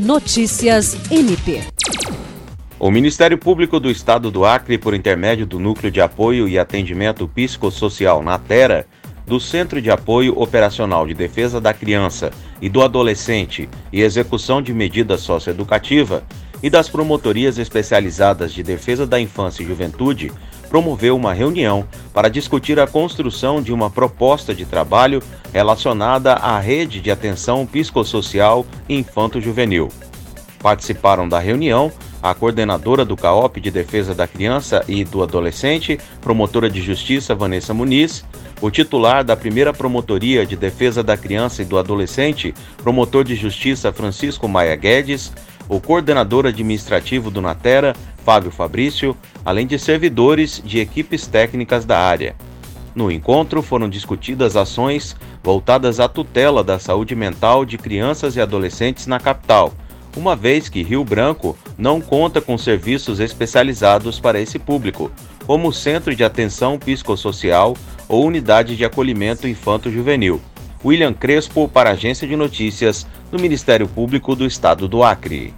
Notícias MP. O Ministério Público do Estado do Acre, por intermédio do Núcleo de Apoio e Atendimento Psicossocial Natera, do Centro de Apoio Operacional de Defesa da Criança e do Adolescente e Execução de Medida Socioeducativa e das Promotorias Especializadas de Defesa da Infância e Juventude, promoveu uma reunião para discutir a construção de uma proposta de trabalho relacionada à rede de atenção psicossocial infanto-juvenil. Participaram da reunião a coordenadora do CAOP de Defesa da Criança e do Adolescente, promotora de Justiça Vanessa Muniz, o titular da primeira Promotoria de Defesa da Criança e do Adolescente, promotor de Justiça Francisco Maia Guedes, o coordenador administrativo do Natera, Fábio Fabrício, além de servidores de equipes técnicas da área. No encontro foram discutidas ações voltadas à tutela da saúde mental de crianças e adolescentes na capital uma vez que Rio Branco não conta com serviços especializados para esse público, como Centro de Atenção Psicossocial ou Unidade de Acolhimento Infanto-Juvenil. William Crespo, para a Agência de Notícias do Ministério Público do Estado do Acre.